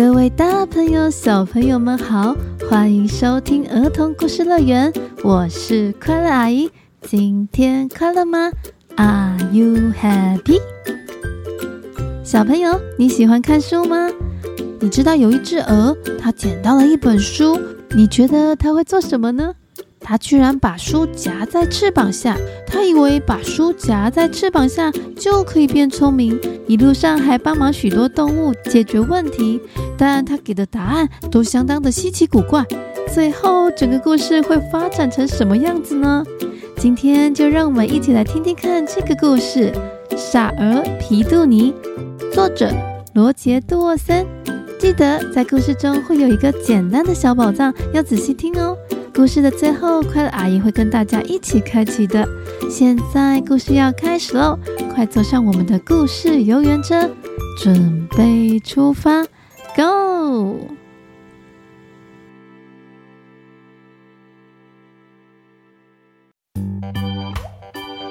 各位大朋友、小朋友们好，欢迎收听儿童故事乐园，我是快乐阿姨。今天快乐吗？Are you happy？小朋友，你喜欢看书吗？你知道有一只鹅，它捡到了一本书，你觉得它会做什么呢？他居然把书夹在翅膀下，他以为把书夹在翅膀下就可以变聪明，一路上还帮忙许多动物解决问题。但他给的答案都相当的稀奇古怪。最后，整个故事会发展成什么样子呢？今天就让我们一起来听听看这个故事《傻儿皮杜尼》，作者罗杰·杜沃森。记得在故事中会有一个简单的小宝藏，要仔细听哦。故事的最后，快乐阿姨会跟大家一起开启的。现在故事要开始喽，快坐上我们的故事游园车，准备出发，Go！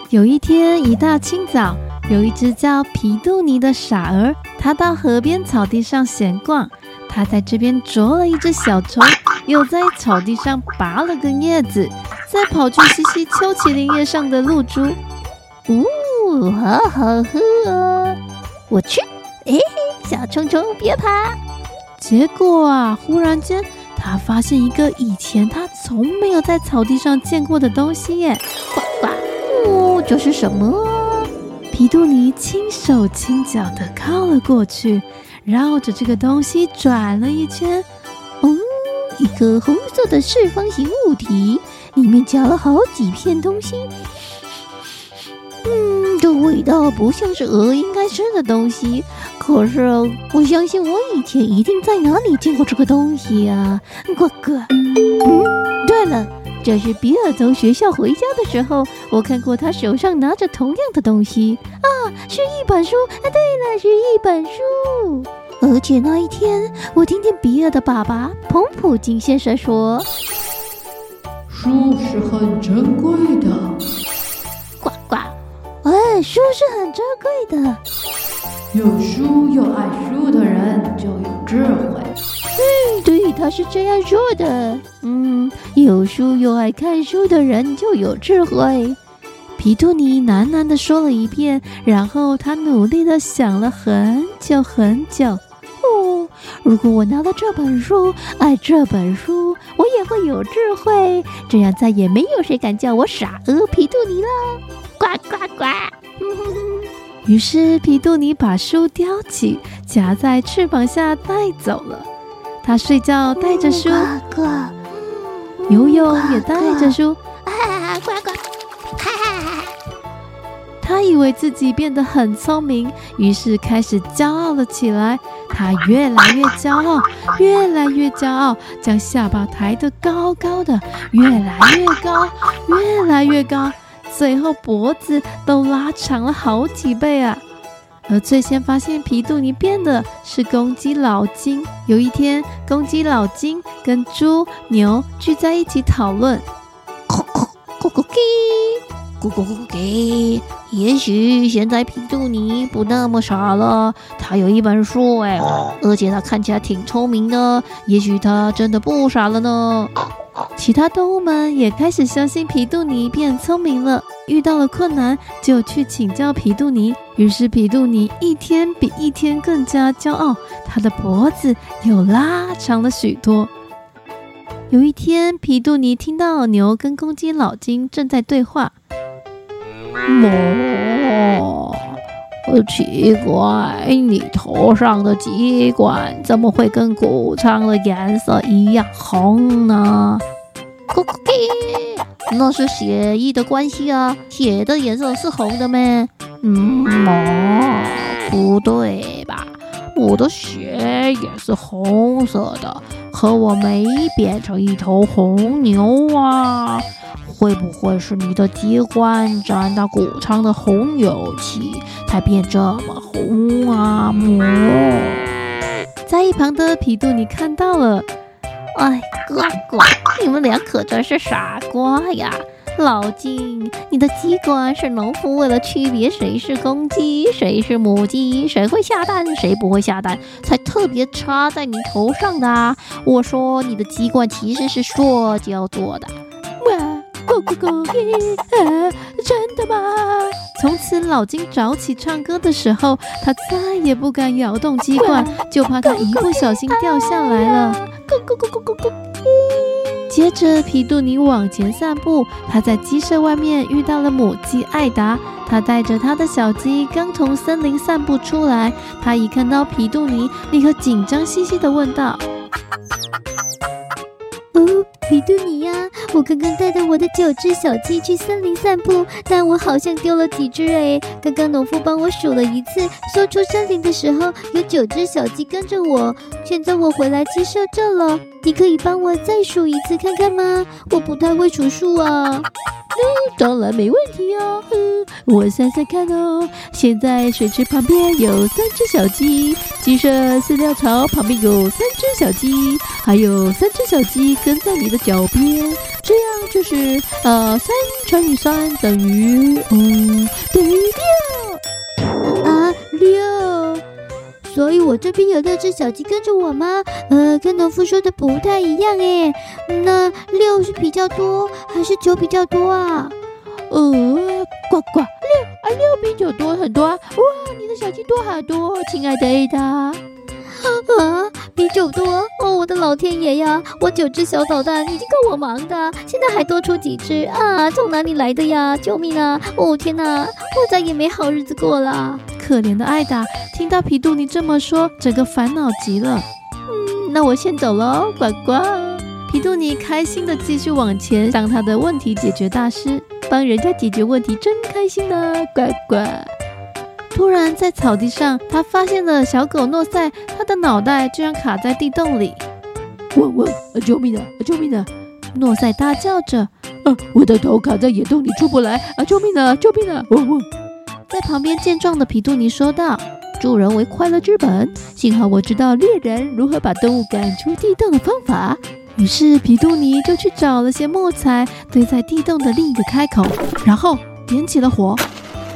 有一天一大清早，有一只叫皮杜尼的傻儿，它到河边草地上闲逛。它在这边捉了一只小虫。又在草地上拔了根叶子，再跑去吸吸秋麒麟叶上的露珠。呜，好好喝！我去，哎，小虫虫别爬！结果啊，忽然间他发现一个以前他从没有在草地上见过的东西耶！呱呱，哦，这是什么？皮杜尼轻手轻脚地靠了过去，绕着这个东西转了一圈。一个红色的四方形物体，里面夹了好几片东西。嗯，这味道不像是鹅应该吃的东西。可是，我相信我以前一定在哪里见过这个东西呀！呱呱。嗯，对了，这是比尔从学校回家的时候，我看过他手上拿着同样的东西。啊，是一本书。啊，对了，是一本书。而且那一天，我听见比尔的爸爸彭普金先生说：“书是很珍贵的。”呱呱，哎，书是很珍贵的。有书又爱书的人就有智慧。嗯，对，他是这样说的。嗯，有书又爱看书的人就有智慧。皮杜尼喃喃地说了一遍，然后他努力地想了很久很久。如果我拿了这本书，爱这本书，我也会有智慧。这样再也没有谁敢叫我傻鹅皮杜尼了。呱呱呱！于是皮杜尼把书叼起，夹在翅膀下带走了。他睡觉带着书，呱呱，游泳也带着书，啊呱哈。他以为自己变得很聪明，于是开始骄傲了起来。他越来越骄傲，越来越骄傲，将下巴抬得高高的，越来越高，越来越高，最后脖子都拉长了好几倍啊！而最先发现皮杜尼变的是公鸡老金。有一天，公鸡老金跟猪、牛聚在一起讨论。咕咕咕咕鸡。咕咕咕咕给，也许现在皮杜尼不那么傻了。他有一本书哎，而且他看起来挺聪明的。也许他真的不傻了呢。其他动物们也开始相信皮杜尼变聪明了。遇到了困难就去请教皮杜尼。于是皮杜尼一天比一天更加骄傲，他的脖子又拉长了许多。有一天，皮杜尼听到牛跟公鸡老金正在对话。哦，奇怪，你头上的鸡冠怎么会跟谷仓的颜色一样红呢？咕咕鸡，那是血液的关系啊，血的颜色是红的咩？嗯，哦，不对吧？我的血也是红色的，可我没变成一头红牛啊。会不会是你的鸡冠沾到谷仓的红油漆，才变这么红啊？母、在一旁的皮杜尼看到了，哎，呱呱，你们俩可真是傻瓜呀！老金，你的机关是农夫为了区别谁是公鸡，谁是母鸡，谁会下蛋，谁不会下蛋，才特别插在你头上的啊！我说你的机关其实是塑胶做的。咕咕咕，真的吗？从此老金早起唱歌的时候，他再也不敢摇动机关，就怕他一不小心掉下来了。咕咕咕咕咕咕。接着，皮杜尼往前散步，他在鸡舍外面遇到了母鸡艾达。他带着他的小鸡刚从森林散步出来，他一看到皮杜尼，立刻紧张兮兮地问道：“哦，皮杜尼，我刚刚带着我的九只小鸡去森林散步，但我好像丢了几只哎。刚刚农夫帮我数了一次，说出森林的时候有九只小鸡跟着我。现在我回来鸡舍这了。”你可以帮我再数一次看看吗？我不太会数数啊。嗯，当然没问题哦。嗯，我算算看哦。现在水池旁边有三只小鸡，鸡舍饲料槽旁边有三只小鸡，还有三只小鸡跟在你的脚边。就是呃，三乘以三等于嗯，等于六。啊，六。所以我这边有六只小鸡跟着我吗？呃，跟农夫说的不太一样诶。那六是比较多还是九比较多啊？呃，呱呱，六啊，六比九多很多啊！哇，你的小鸡多好多，亲爱的 Ada。啊，比酒多哦！我的老天爷呀，我九只小捣蛋已经够我忙的，现在还多出几只啊！从哪里来的呀？救命啊！哦天哪，我再也没好日子过了。可怜的艾达听到皮杜尼这么说，整个烦恼极了。嗯，那我先走喽，呱呱。皮杜尼开心的继续往前，当他的问题解决大师，帮人家解决问题真开心呢，呱呱。突然，在草地上，他发现了小狗诺赛，他的脑袋居然卡在地洞里。汪汪！救命啊！救命啊！诺赛大叫着：“啊，我的头卡在野洞里出不来！啊，救命啊！救命啊！”汪汪！在旁边健壮的皮杜尼说道：“助人为快乐之本，幸好我知道猎人如何把动物赶出地洞的方法。”于是皮杜尼就去找了些木材，堆在地洞的另一个开口，然后点起了火。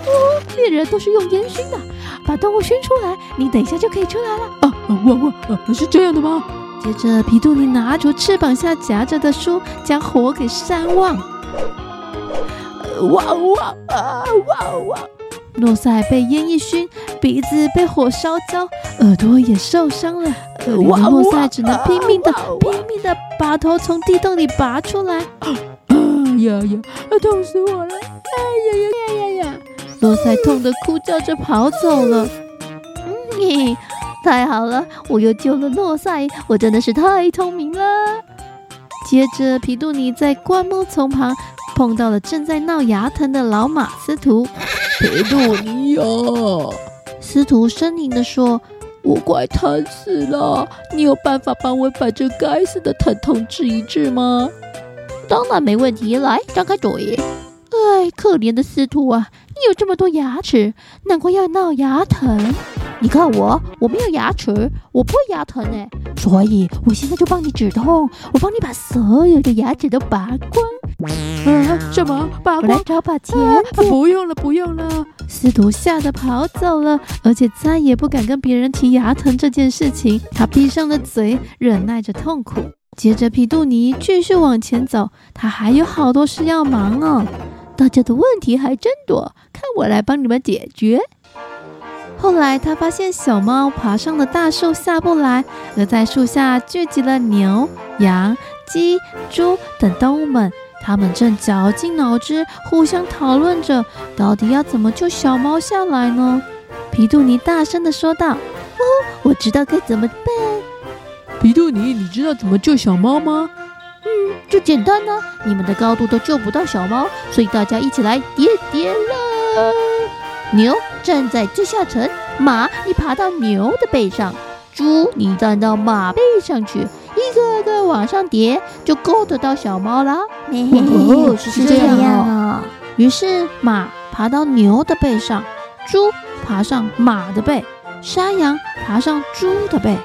哦猎人都是用烟熏的，把动物熏出来，你等一下就可以出来了。啊，汪汪，啊，是这样的吗？接着，皮杜尼拿出翅膀下夹着的书，将火给扇旺。哇哇啊，哇哇！诺赛被烟一熏，鼻子被火烧焦，耳朵也受伤了。哇！诺塞只能拼命的、拼命的把头从地洞里拔出来。啊呀呀！痛死我了！哎呀呀呀呀呀！诺赛痛得哭叫着跑走了。嗯，太好了，我又救了洛塞，我真的是太聪明了。接着，皮杜尼在灌木丛旁碰到了正在闹牙疼的老马斯图。皮杜尼呀，斯图呻吟地说：“我快疼死了，你有办法帮我把这该死的疼痛治一治吗？”“当然没问题，来，张开嘴。”哎，可怜的司徒啊！你有这么多牙齿，难怪要闹牙疼。你看我，我没有牙齿，我不会牙疼哎。所以我现在就帮你止痛，我帮你把所有的牙齿都拔光。啊，什么？拔光？我来找把钳子。啊，不用了，不用了。司徒吓得跑走了，而且再也不敢跟别人提牙疼这件事情。他闭上了嘴，忍耐着痛苦。接着，皮杜尼继续往前走，他还有好多事要忙哦。大家的问题还真多，看我来帮你们解决。后来他发现小猫爬上了大树下不来，而在树下聚集了牛、羊、鸡、猪等动物们，他们正绞尽脑汁，互相讨论着到底要怎么救小猫下来呢？皮杜尼大声地说道：“哦，我知道该怎么办。”皮杜尼，你知道怎么救小猫吗？嗯，就简单呢、啊。你们的高度都救不到小猫，所以大家一起来叠叠乐。牛站在最下层，马你爬到牛的背上，猪你站到马背上去，一个个往上叠，就够得到小猫了。哦，是这样啊。于是马爬到牛的背上，猪爬上马的背，山羊爬上猪的背，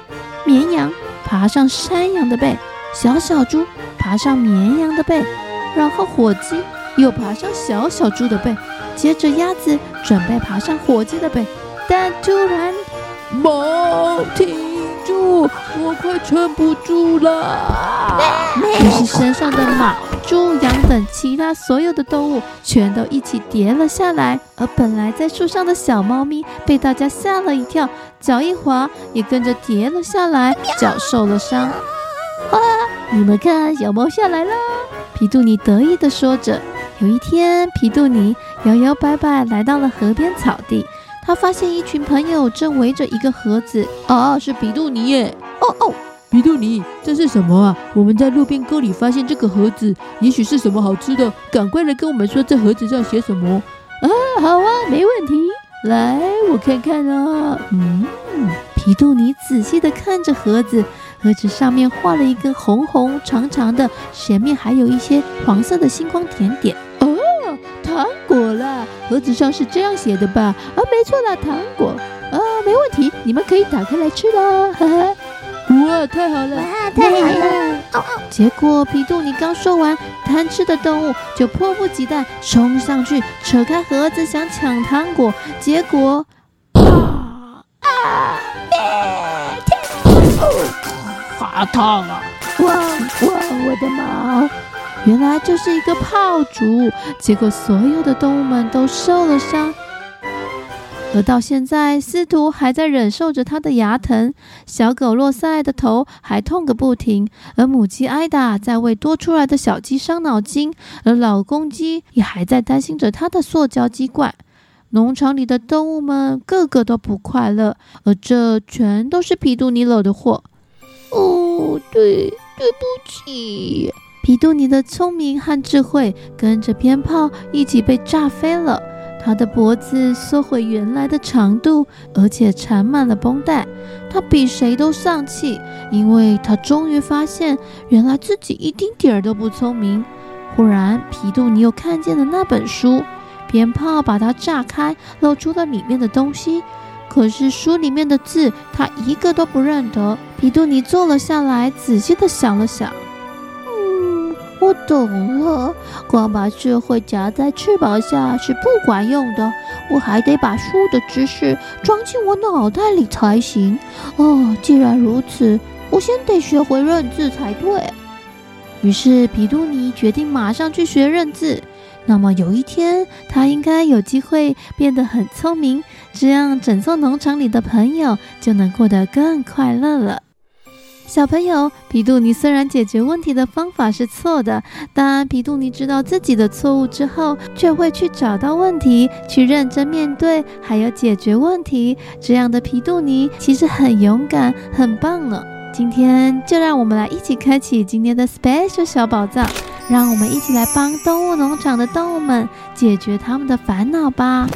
绵羊爬上山羊的背。小小猪爬上绵羊的背，然后火鸡又爬上小小猪的背，接着鸭子准备爬上火鸡的背，但突然，猫，停住！我快撑不住了。于是身上的马、猪、羊等其他所有的动物全都一起跌了下来，而本来在树上的小猫咪被大家吓了一跳，脚一滑也跟着跌了下来，脚受了伤。啊！你们看，小猫下来了。皮杜尼得意地说着。有一天，皮杜尼摇摇摆摆来到了河边草地，他发现一群朋友正围着一个盒子。哦，是皮杜尼耶！哦哦，皮杜尼，这是什么啊？我们在路边沟里发现这个盒子，也许是什么好吃的。赶快来跟我们说，这盒子上写什么？啊，好啊，没问题。来，我看看啊。嗯，皮杜尼仔细的看着盒子。盒子上面画了一根红红长长的，前面还有一些黄色的星光点点。果啦！盒子上是这样写的吧？啊，没错啦，糖果。啊，没问题，你们可以打开来吃啦！哈哈，哇，太好了！哇，太好了！结果皮杜你刚说完，贪吃的动物就迫不及待冲上去扯开盒子想抢糖果，结果啊啊！好烫啊！哇哇，我的妈！原来就是一个炮竹，结果所有的动物们都受了伤。而到现在，司徒还在忍受着他的牙疼，小狗洛塞的头还痛个不停，而母鸡艾达在为多出来的小鸡伤脑筋，而老公鸡也还在担心着他的塑胶鸡罐。农场里的动物们个个都不快乐，而这全都是皮杜尼惹的祸。哦，对，对不起。皮杜尼的聪明和智慧跟着鞭炮一起被炸飞了，他的脖子缩回原来的长度，而且缠满了绷带。他比谁都丧气，因为他终于发现，原来自己一丁点儿都不聪明。忽然，皮杜尼又看见了那本书，鞭炮把它炸开，露出了里面的东西。可是书里面的字，他一个都不认得。皮杜尼坐了下来，仔细地想了想。我懂了。光把智慧夹在翅膀下是不管用的，我还得把书的知识装进我脑袋里才行。哦，既然如此，我先得学会认字才对。于是皮杜尼决定马上去学认字。那么有一天，他应该有机会变得很聪明，这样整座农场里的朋友就能过得更快乐了。小朋友，皮杜尼虽然解决问题的方法是错的，但皮杜尼知道自己的错误之后，却会去找到问题，去认真面对，还有解决问题。这样的皮杜尼其实很勇敢，很棒呢。今天就让我们来一起开启今天的 special 小宝藏。让我们一起来帮动物农场的动物们解决他们的烦恼吧！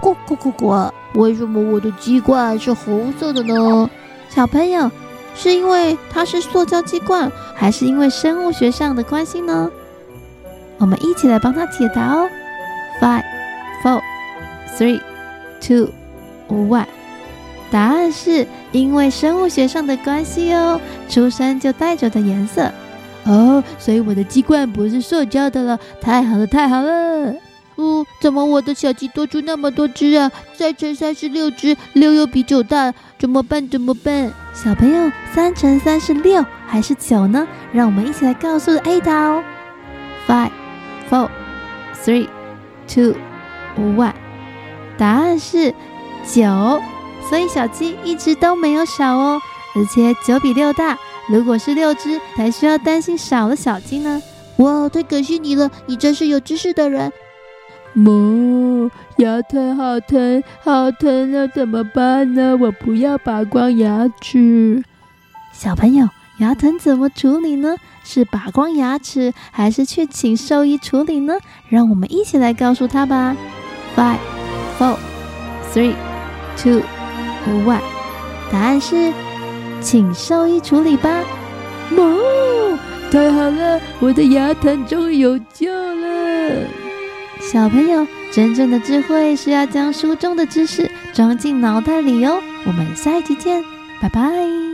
咕咕咕咕！为什么我的鸡冠是红色的呢？小朋友，是因为它是塑胶鸡罐，还是因为生物学上的关系呢？我们一起来帮他解答哦！Five, four, three, two, one。答案是因为生物学上的关系哦，出生就带着的颜色。哦，所以我的鸡冠不是塑胶的了，太好了，太好了！哦，怎么我的小鸡多出那么多只啊？三乘三是六只，六又比九大，怎么办？怎么办？小朋友，三乘三是六还是九呢？让我们一起来告诉 Ada 哦。Five, four, three, two, one。答案是九，所以小鸡一只都没有少哦，而且九比六大。如果是六只，还需要担心少了小鸡呢？哇，太感谢你了，你真是有知识的人。妈，牙疼，好疼，好疼啊！怎么办呢？我不要拔光牙齿。小朋友，牙疼怎么处理呢？是拔光牙齿，还是去请兽医处理呢？让我们一起来告诉他吧。Five, four, three, two, one。答案是。请兽医处理吧。哦，太好了，我的牙疼终于有救了。小朋友，真正的智慧是要将书中的知识装进脑袋里哦。我们下一集见，拜拜。